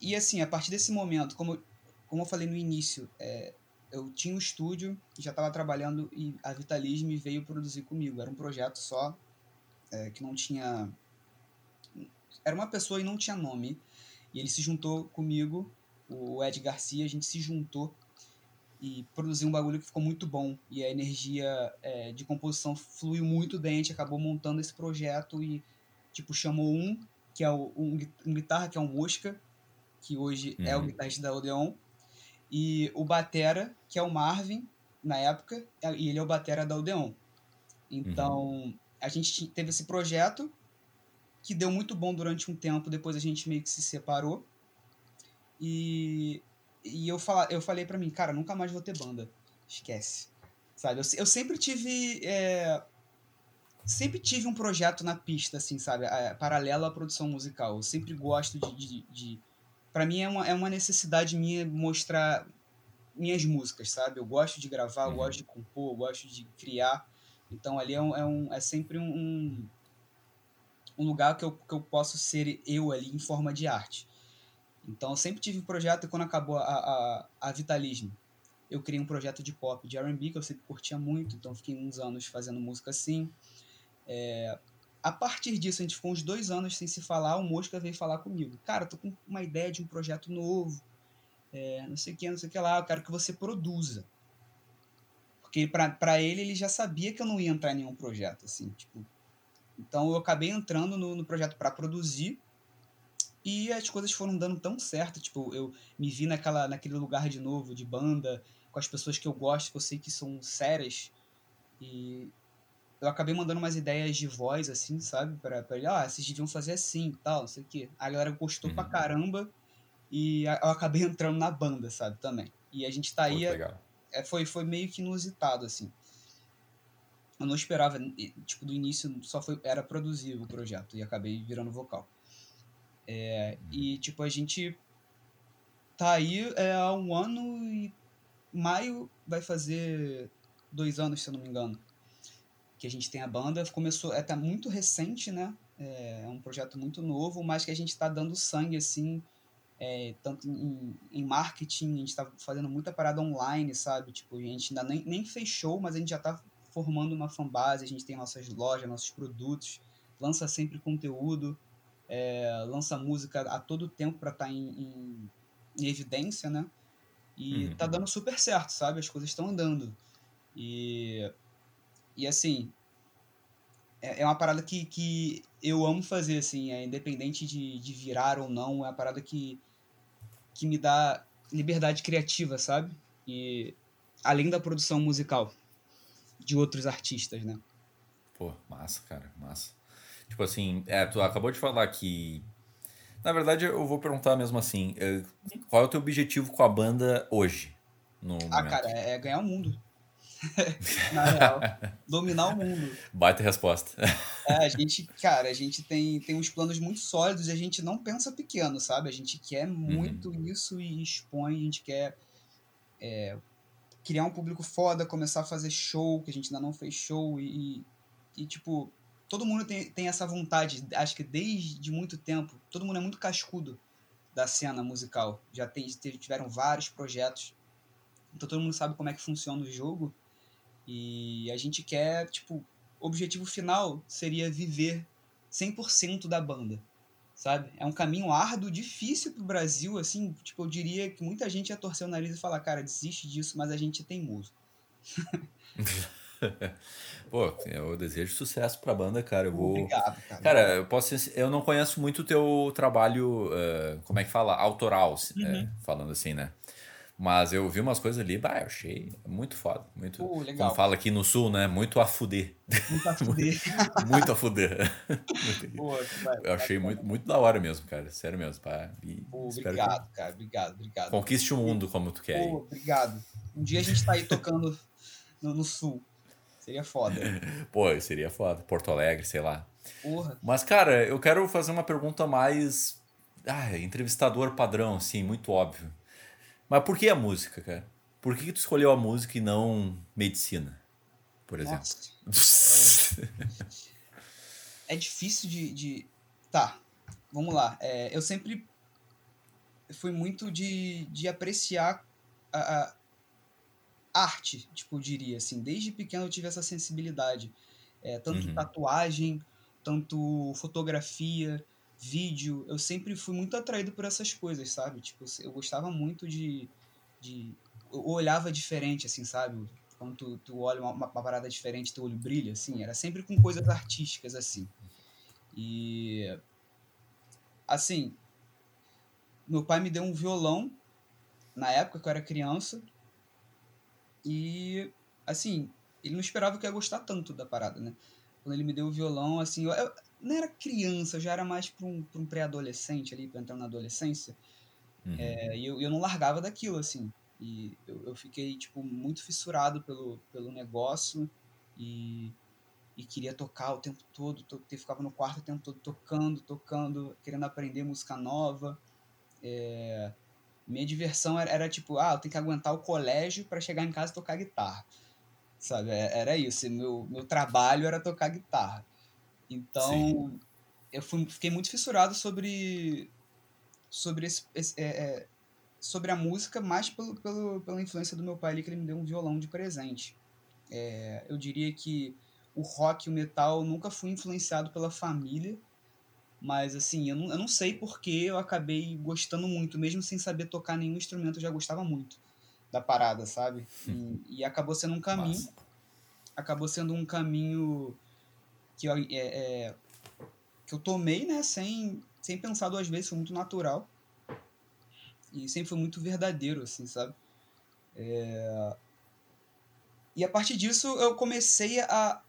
E assim, a partir desse momento, como, como eu falei no início, é, eu tinha um estúdio, já estava trabalhando e a Vitalisme veio produzir comigo. Era um projeto só, é, que não tinha... Era uma pessoa e não tinha nome. E ele se juntou comigo, o Ed Garcia, a gente se juntou e produziu um bagulho que ficou muito bom. E a energia é, de composição fluiu muito bem, a gente acabou montando esse projeto e, tipo, chamou um, que é o, um, um guitarra, que é o Mosca, que hoje uhum. é o uhum. guitarrista da Odeon, e o Batera, que é o Marvin, na época, e ele é o Batera da Odeon. Então, uhum. a gente teve esse projeto que deu muito bom durante um tempo, depois a gente meio que se separou. E, e eu, fala, eu falei para mim, cara, nunca mais vou ter banda. Esquece. Sabe? Eu, eu sempre tive. É, sempre tive um projeto na pista, assim, sabe? É, paralelo à produção musical. Eu sempre gosto de. de, de para mim é uma, é uma necessidade minha mostrar minhas músicas, sabe? Eu gosto de gravar, eu uhum. gosto de compor, eu gosto de criar. Então ali é, um, é, um, é sempre um, um lugar que eu, que eu posso ser eu ali em forma de arte. Então eu sempre tive um projeto e quando acabou a, a, a Vitalismo, eu criei um projeto de pop, de R&B, que eu sempre curtia muito, então fiquei uns anos fazendo música assim. É, a partir disso, a gente ficou uns dois anos sem se falar, o Mosca veio falar comigo. Cara, tô com uma ideia de um projeto novo, é, não sei o que, não sei o que lá, eu quero que você produza. Porque para ele, ele já sabia que eu não ia entrar em nenhum projeto, assim, tipo, então eu acabei entrando no, no projeto para produzir e as coisas foram dando tão certo. Tipo, eu me vi naquela, naquele lugar de novo, de banda, com as pessoas que eu gosto, que eu sei que são sérias. E eu acabei mandando umas ideias de voz, assim, sabe? Pra, pra ele, ah, vocês deviam fazer assim tal, não sei o quê. A galera gostou uhum. pra caramba e eu acabei entrando na banda, sabe? Também. E a gente tá aí. É, foi, foi meio que inusitado, assim eu não esperava, tipo, do início só foi, era produzir o projeto e acabei virando vocal. É, e, tipo, a gente tá aí é, há um ano e maio vai fazer dois anos, se eu não me engano, que a gente tem a banda. Começou, é tá muito recente, né? É, é um projeto muito novo, mas que a gente está dando sangue, assim, é, tanto em, em, marketing, a gente está fazendo muita parada online, sabe? Tipo, a gente ainda nem, nem fechou, mas a gente já está formando uma fanbase, a gente tem nossas lojas, nossos produtos, lança sempre conteúdo, é, lança música a todo tempo para estar tá em, em, em, evidência, né? E uhum. tá dando super certo, sabe? As coisas estão andando. E, e assim, é, é uma parada que, que eu amo fazer, assim, é independente de, de virar ou não, é uma parada que, que me dá liberdade criativa, sabe? E além da produção musical de outros artistas, né? Pô, massa, cara, massa. Tipo assim, é, tu acabou de falar que. Na verdade, eu vou perguntar mesmo assim: é, qual é o teu objetivo com a banda hoje? No ah, momento? cara, é, é ganhar o mundo. Na real. dominar o mundo. Baita resposta. É, a gente, cara, a gente tem, tem uns planos muito sólidos e a gente não pensa pequeno, sabe? A gente quer muito uhum. isso e expõe, a gente quer é, criar um público foda, começar a fazer show, que a gente ainda não fez show e, e tipo, todo mundo tem, tem essa vontade, acho que desde muito tempo, todo mundo é muito cascudo da cena musical. Já tem, tiveram vários projetos, então todo mundo sabe como é que funciona o jogo. E a gente quer, tipo, o objetivo final seria viver 100% da banda, sabe? É um caminho árduo, difícil pro Brasil, assim, tipo, eu diria que muita gente ia torcer o nariz e falar, cara, desiste disso, mas a gente é teimoso. Pô, eu desejo sucesso pra banda, cara. Eu vou... Obrigado, cara. Cara, eu posso eu não conheço muito o teu trabalho, uh, como é que fala? Autoral, uhum. é, falando assim, né? Mas eu vi umas coisas ali, bah, eu achei muito foda. Muito, uh, legal. Como fala aqui no sul, né? Muito a fuder. Muito a fuder. muito a fuder. Vai, eu achei muito, muito da hora mesmo, cara. Sério mesmo. Pá. E obrigado, que... cara. Obrigado, obrigado. Conquiste o mundo como tu quer. Pô, obrigado. Um dia a gente tá aí tocando no, no sul. Seria foda. Pô, seria foda. Porto Alegre, sei lá. Porra. Mas, cara, eu quero fazer uma pergunta mais. Ah, entrevistador padrão, assim, muito óbvio. Mas por que a música, cara? Por que, tu escolheu a música e não medicina, por exemplo? É, é difícil de, de, Tá, vamos lá. É, eu sempre fui muito de, de apreciar a, a arte, tipo, eu diria, assim. Desde pequeno eu tive essa sensibilidade. É, tanto uhum. tatuagem, tanto fotografia, vídeo. Eu sempre fui muito atraído por essas coisas, sabe? Tipo, eu gostava muito de... de eu olhava diferente, assim, sabe? Quando tu, tu olha uma, uma parada diferente, teu olho brilha, assim. Era sempre com coisas artísticas, assim. E... Assim... Meu pai me deu um violão na época que eu era criança e, assim, ele não esperava que eu ia gostar tanto da parada, né? Quando ele me deu o violão, assim, eu, não era criança, já era mais para um, pra um pré-adolescente ali, para entrar na adolescência. Uhum. É, e eu, eu não largava daquilo, assim. E eu, eu fiquei, tipo, muito fissurado pelo, pelo negócio e, e queria tocar o tempo todo. To, ficava no quarto o tempo todo tocando, tocando, querendo aprender música nova. É, minha diversão era, era, tipo, ah, eu tenho que aguentar o colégio para chegar em casa e tocar guitarra. Sabe? É, era isso. Meu, meu trabalho era tocar guitarra. Então, Sim. eu fui, fiquei muito fissurado sobre sobre esse, esse é, é, sobre a música, mais pelo, pelo, pela influência do meu pai ali, que ele me deu um violão de presente. É, eu diria que o rock e o metal nunca fui influenciado pela família, mas assim, eu não, eu não sei porque eu acabei gostando muito, mesmo sem saber tocar nenhum instrumento, eu já gostava muito da parada, sabe? E, e acabou sendo um caminho. Acabou sendo um caminho que eu, é, é, que eu tomei, né, sem, sem pensar duas vezes, foi muito natural. E sempre foi muito verdadeiro, assim, sabe? É... E a partir disso eu comecei a,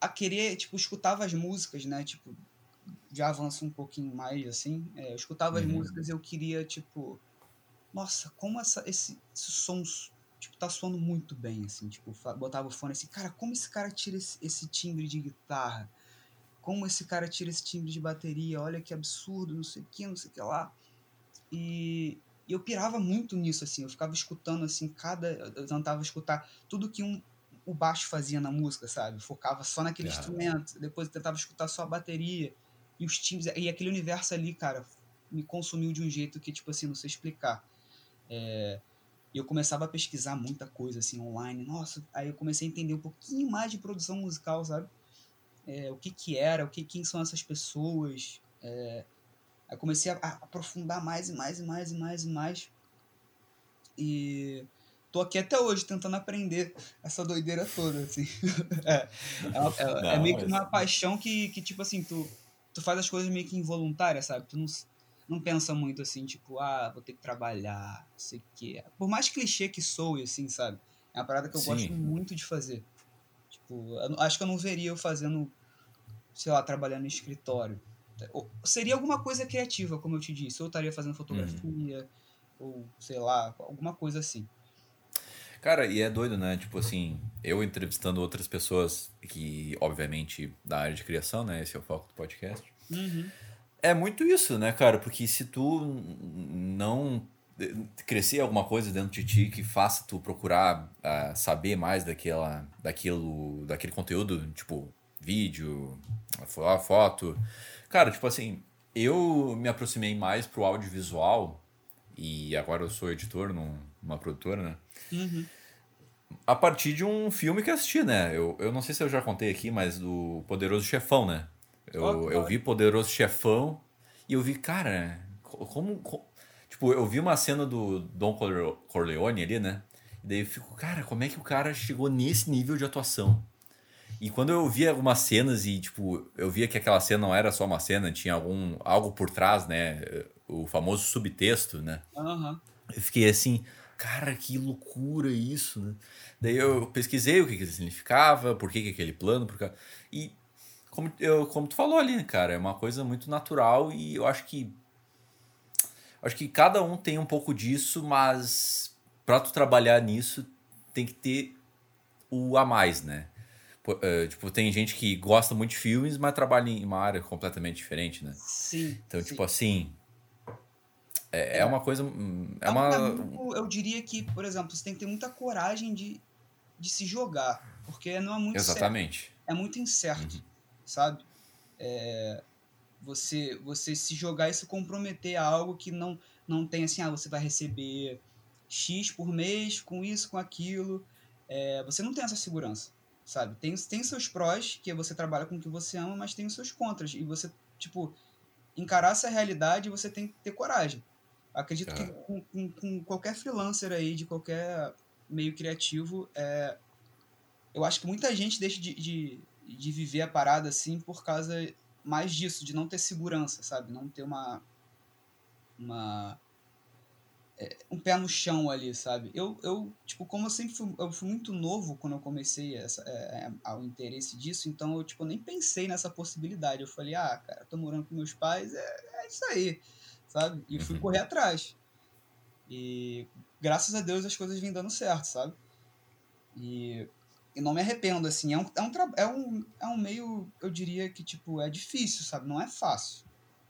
a querer, tipo, escutava as músicas, né? Tipo, já avança um pouquinho mais, assim. É, eu escutava uhum. as músicas e eu queria, tipo, nossa, como essa, esse, esse som, tipo, tá soando muito bem, assim. Tipo, botava o fone assim, cara, como esse cara tira esse, esse timbre de guitarra? Como esse cara tira esse timbre de bateria? Olha que absurdo, não sei o que, não sei o que lá. E, e eu pirava muito nisso, assim. Eu ficava escutando, assim, cada... Eu tentava escutar tudo que um, o baixo fazia na música, sabe? Focava só naquele instrumento. Depois eu tentava escutar só a bateria. E os times, e aquele universo ali, cara, me consumiu de um jeito que, tipo assim, não sei explicar. É, eu começava a pesquisar muita coisa, assim, online. Nossa, aí eu comecei a entender um pouquinho mais de produção musical, sabe? É, o que que era, o que, quem são essas pessoas. É, aí comecei a, a, aprofundar mais e mais e mais e mais e mais. E tô aqui até hoje tentando aprender essa doideira toda, assim. é, é, é, é meio que uma paixão que, que, tipo assim, tu, tu faz as coisas meio que involuntárias, sabe? Tu não, não pensa muito assim, tipo, ah, vou ter que trabalhar, não sei o quê. Por mais clichê que soe, assim, sabe? É uma parada que eu Sim. gosto muito de fazer. Tipo, acho que eu não veria eu fazendo, sei lá, trabalhando em escritório. Seria alguma coisa criativa, como eu te disse. Ou eu estaria fazendo fotografia, uhum. ou sei lá, alguma coisa assim. Cara, e é doido, né? Tipo assim, eu entrevistando outras pessoas que, obviamente, da área de criação, né? Esse é o foco do podcast. Uhum. É muito isso, né, cara? Porque se tu não crescer alguma coisa dentro de ti que faça tu procurar uh, saber mais daquela, daquilo, daquele conteúdo, tipo vídeo, foto. Cara, tipo assim, eu me aproximei mais pro audiovisual e agora eu sou editor num, numa produtora, né? Uhum. A partir de um filme que assisti, né? Eu, eu não sei se eu já contei aqui, mas do Poderoso Chefão, né? Eu, eu vi Poderoso Chefão e eu vi, cara, como, como Tipo, eu vi uma cena do Don Corleone ali, né? E daí eu fico, cara, como é que o cara chegou nesse nível de atuação? E quando eu via algumas cenas e, tipo, eu via que aquela cena não era só uma cena, tinha algum algo por trás, né? O famoso subtexto, né? Uhum. Eu fiquei assim, cara, que loucura isso, né? Daí eu pesquisei o que, que significava, por que, que aquele plano, por E como, eu, como tu falou ali, cara, é uma coisa muito natural e eu acho que Acho que cada um tem um pouco disso, mas para tu trabalhar nisso tem que ter o a mais, né? Uh, tipo, tem gente que gosta muito de filmes, mas trabalha em uma área completamente diferente, né? Sim. Então, sim. tipo assim. É, é, é uma coisa. Hum, é, é uma. Eu diria que, por exemplo, você tem que ter muita coragem de, de se jogar. Porque não é muito Exatamente. Certo. É muito incerto, uhum. Sabe? É, você você se jogar e se comprometer a algo que não não tem assim, ah, você vai receber X por mês com isso, com aquilo. É, você não tem essa segurança, sabe? Tem, tem seus prós, que é você trabalha com o que você ama, mas tem os seus contras. E você, tipo, encarar essa realidade, você tem que ter coragem. Acredito é. que com, com, com, qualquer freelancer aí, de qualquer meio criativo, é, eu acho que muita gente deixa de, de, de viver a parada assim por causa mais disso, de não ter segurança, sabe? Não ter uma. uma é, um pé no chão ali, sabe? Eu, eu tipo, como eu sempre fui, eu fui muito novo quando eu comecei essa, é, é, ao interesse disso, então eu, tipo, nem pensei nessa possibilidade. Eu falei, ah, cara, tô morando com meus pais, é, é isso aí, sabe? E fui uhum. correr atrás. E graças a Deus as coisas vêm dando certo, sabe? E e não me arrependo, assim. É um, é, um, é, um, é um meio, eu diria que, tipo, é difícil, sabe? Não é fácil.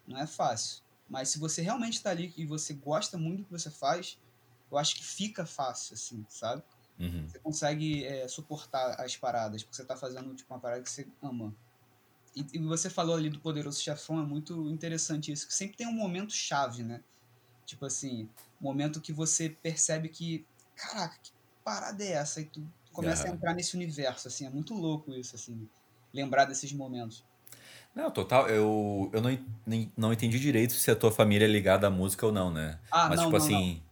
Não é fácil. Mas se você realmente está ali e você gosta muito do que você faz, eu acho que fica fácil, assim, sabe? Uhum. Você consegue é, suportar as paradas, porque você está fazendo, tipo, uma parada que você ama. E, e, você falou ali do Poderoso Chefão, é muito interessante isso, que sempre tem um momento chave, né? Tipo assim, momento que você percebe que, caraca, que parada é essa? E tu começa uhum. a entrar nesse universo, assim, é muito louco isso, assim, lembrar desses momentos. Não, total, eu, eu não, nem, não entendi direito se a tua família é ligada à música ou não, né? Ah, Mas, não, tipo não, assim,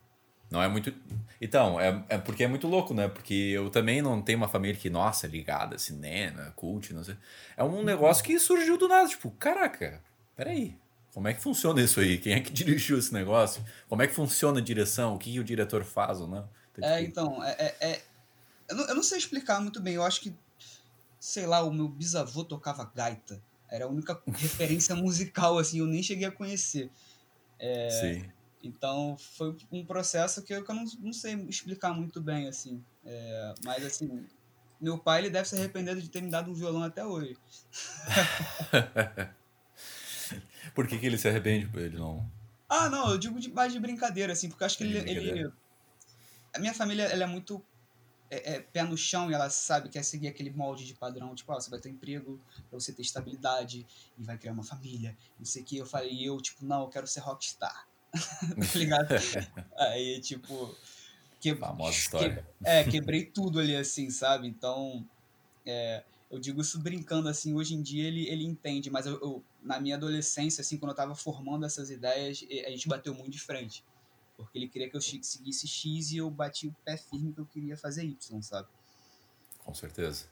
não. não. é muito. Então, é, é porque é muito louco, né? Porque eu também não tenho uma família que, nossa, é ligada cinema, cult, não sei. É um negócio que surgiu do nada, tipo, caraca, peraí. Como é que funciona isso aí? Quem é que dirigiu esse negócio? Como é que funciona a direção? O que, o diretor faz ou não? Então, é, tipo... então, é, é, eu não, eu não sei explicar muito bem. Eu acho que, sei lá, o meu bisavô tocava gaita. Era a única referência musical, assim, eu nem cheguei a conhecer. É, Sim. Então, foi um processo que eu, que eu não, não sei explicar muito bem, assim. É, mas, assim, meu pai, ele deve se arrepender de ter me dado um violão até hoje. Por que, que ele se arrepende? Ele não... Ah, não, eu digo de, mais de brincadeira, assim, porque eu acho que ele, ele... A minha família, ela é muito é, é, pé no chão e ela sabe que quer seguir aquele molde de padrão, tipo, ah, você vai ter emprego pra você ter estabilidade e vai criar uma família, não sei o que. Eu falei, eu, tipo, não, eu quero ser rockstar. tá ligado? Aí, tipo. Que, Famosa história. Que, é, quebrei tudo ali, assim, sabe? Então, é, eu digo isso brincando, assim, hoje em dia ele, ele entende, mas eu, eu, na minha adolescência, assim, quando eu tava formando essas ideias, a gente bateu muito de frente Porque ele queria que eu seguisse X e eu bati o pé firme que eu queria fazer Y, sabe? Com certeza.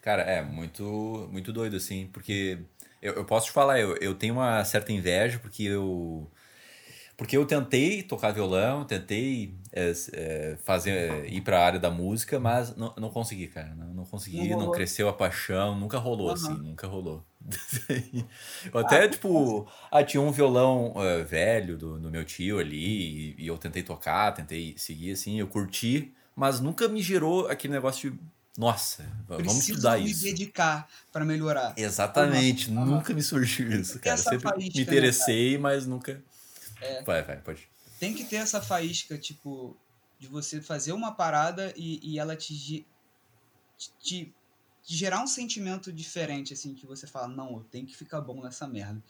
Cara, é muito, muito doido, assim, porque eu, eu posso te falar, eu, eu tenho uma certa inveja, porque eu. Porque eu tentei tocar violão, tentei é, é, fazer ir para a área da música, mas não, não consegui, cara. Não, não consegui, não, não, cresceu a paixão, nunca rolou, uhum. assim, nunca rolou. eu até, ah, tipo, ah, tinha um violão uh, velho do, do meu tio ali, e, e, eu tentei tocar, tentei seguir, assim, eu curti, mas nunca me gerou aquele negócio de nossa, Preciso vamos estudar me isso. me dedicar para melhorar. Exatamente, uhum. nunca me surgiu isso, cara. Sempre faísca, me né, interessei, né, mas nunca. É. Vai, vai, pode. Tem que ter essa faísca, tipo, de você fazer uma parada e, e ela te, te, gerar um sentimento diferente, assim, que você fala, não, eu tenho que ficar bom nessa merda.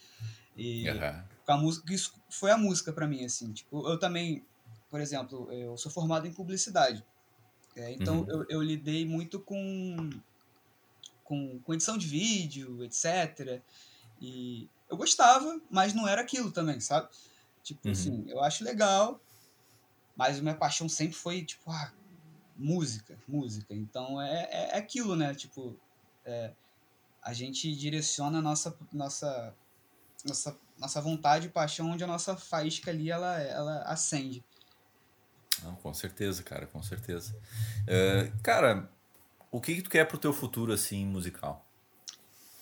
E uhum. a música, isso foi a música para mim, assim. Tipo, eu também, por exemplo, eu sou formado em publicidade. É, então uhum. eu, eu, lidei muito com, com, com, edição de vídeo, etc. E eu gostava, mas não era aquilo também, sabe? Tipo uhum. assim, eu acho legal, mas a minha paixão sempre foi, tipo, ah, música, música. Então é, é, é aquilo, né? Tipo, é, a gente direciona a nossa, nossa, nossa, nossa vontade e paixão onde a nossa faísca ali, ela, ela acende. Não, com certeza, cara, com certeza. Uh, cara, o que, que tu quer pro teu futuro, assim, musical?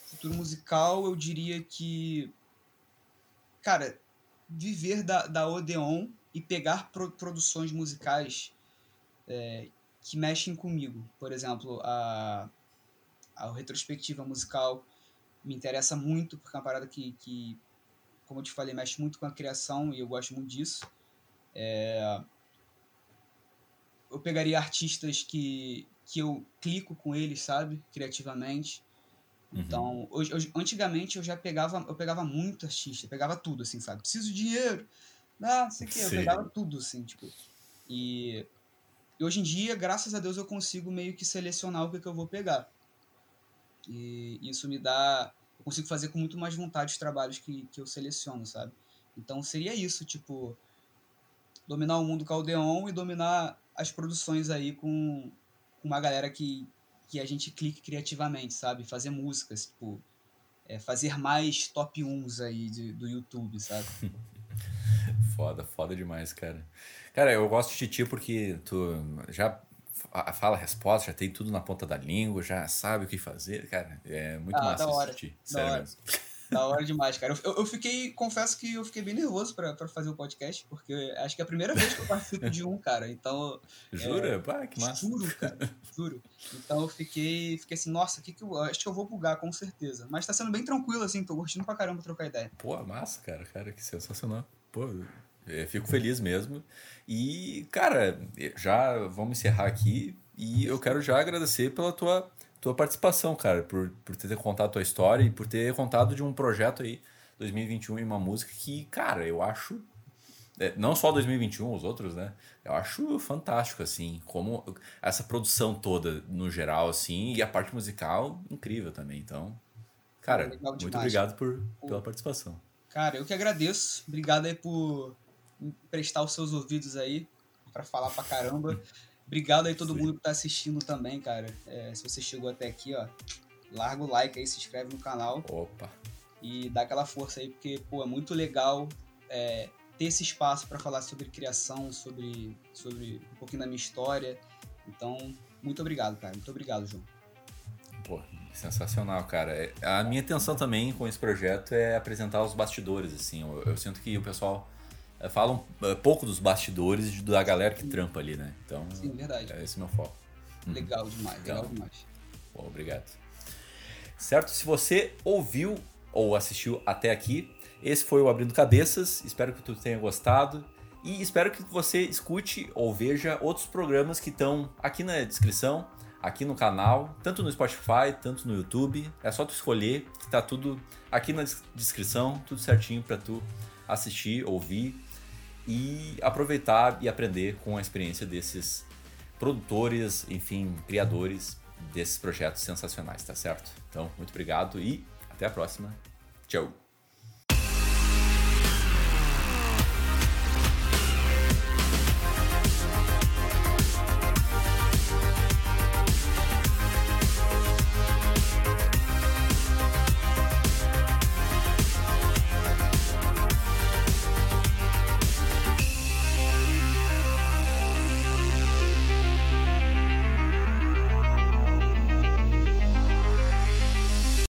Futuro musical, eu diria que. Cara, viver da, da Odeon e pegar pro, produções musicais é, que mexem comigo. Por exemplo, a, a retrospectiva musical me interessa muito, porque é uma parada que, que, como eu te falei, mexe muito com a criação e eu gosto muito disso. É, eu pegaria artistas que, que eu clico com eles, sabe? Criativamente. Uhum. Então, antigamente eu já pegava, eu pegava muito artista, pegava tudo, assim, sabe? Preciso de dinheiro, ah, não sei o que, eu pegava tudo, assim, tipo. E, e, hoje em dia, graças a Deus, eu consigo meio que selecionar o que, que eu vou pegar. E isso me dá. Eu consigo fazer com muito mais vontade os trabalhos que, que eu seleciono, sabe? Então seria isso, tipo, dominar o mundo caldeon e dominar as produções aí com uma galera que, que a gente clique criativamente, sabe? Fazer músicas, tipo, é, fazer mais top 1s aí de, do YouTube, sabe? foda, foda demais, cara. Cara, eu gosto de ti porque tu já fala a resposta, já tem tudo na ponta da língua, já sabe o que fazer, cara. É muito ah, massa assistir. Sério mesmo. Da hora demais, cara. Eu, eu fiquei, confesso que eu fiquei bem nervoso pra, pra fazer o podcast, porque acho que é a primeira vez que eu participo de um, cara. Então. Jura? É, Pá, que massa. Juro, cara. Juro. Então eu fiquei, fiquei assim, nossa, que que eu, acho que eu vou bugar, com certeza. Mas tá sendo bem tranquilo, assim, tô curtindo pra caramba trocar ideia. Pô, massa, cara. Cara, que sensacional. Pô, eu fico feliz mesmo. E, cara, já vamos encerrar aqui. E eu quero já agradecer pela tua tua participação, cara, por, por ter contado a tua história e por ter contado de um projeto aí, 2021, e uma música que, cara, eu acho. É, não só 2021, os outros, né? Eu acho fantástico, assim, como essa produção toda no geral, assim, e a parte musical incrível também. Então, cara, muito obrigado por, pela participação. Cara, eu que agradeço. Obrigado aí por prestar os seus ouvidos aí para falar pra caramba. Obrigado aí todo Sim. mundo que tá assistindo também, cara. É, se você chegou até aqui, ó, larga o like aí, se inscreve no canal. Opa! E dá aquela força aí, porque, pô, é muito legal é, ter esse espaço para falar sobre criação, sobre, sobre um pouquinho da minha história. Então, muito obrigado, cara. Muito obrigado, João. Pô, sensacional, cara. É, a minha intenção também com esse projeto é apresentar os bastidores, assim. Eu, eu sinto que o pessoal é, falam é, pouco dos bastidores da galera que trampa ali, né? Então, Sim, verdade. é esse meu foco. Uhum. Legal demais, então, legal demais. Bom, obrigado. Certo? Se você ouviu ou assistiu até aqui, esse foi o Abrindo Cabeças. Espero que tu tenha gostado. E espero que você escute ou veja outros programas que estão aqui na descrição, aqui no canal, tanto no Spotify, tanto no YouTube. É só tu escolher, que tá tudo aqui na descrição, tudo certinho para tu assistir, ouvir e aproveitar e aprender com a experiência desses produtores, enfim, criadores desses projetos sensacionais, tá certo? Então, muito obrigado e até a próxima. Tchau!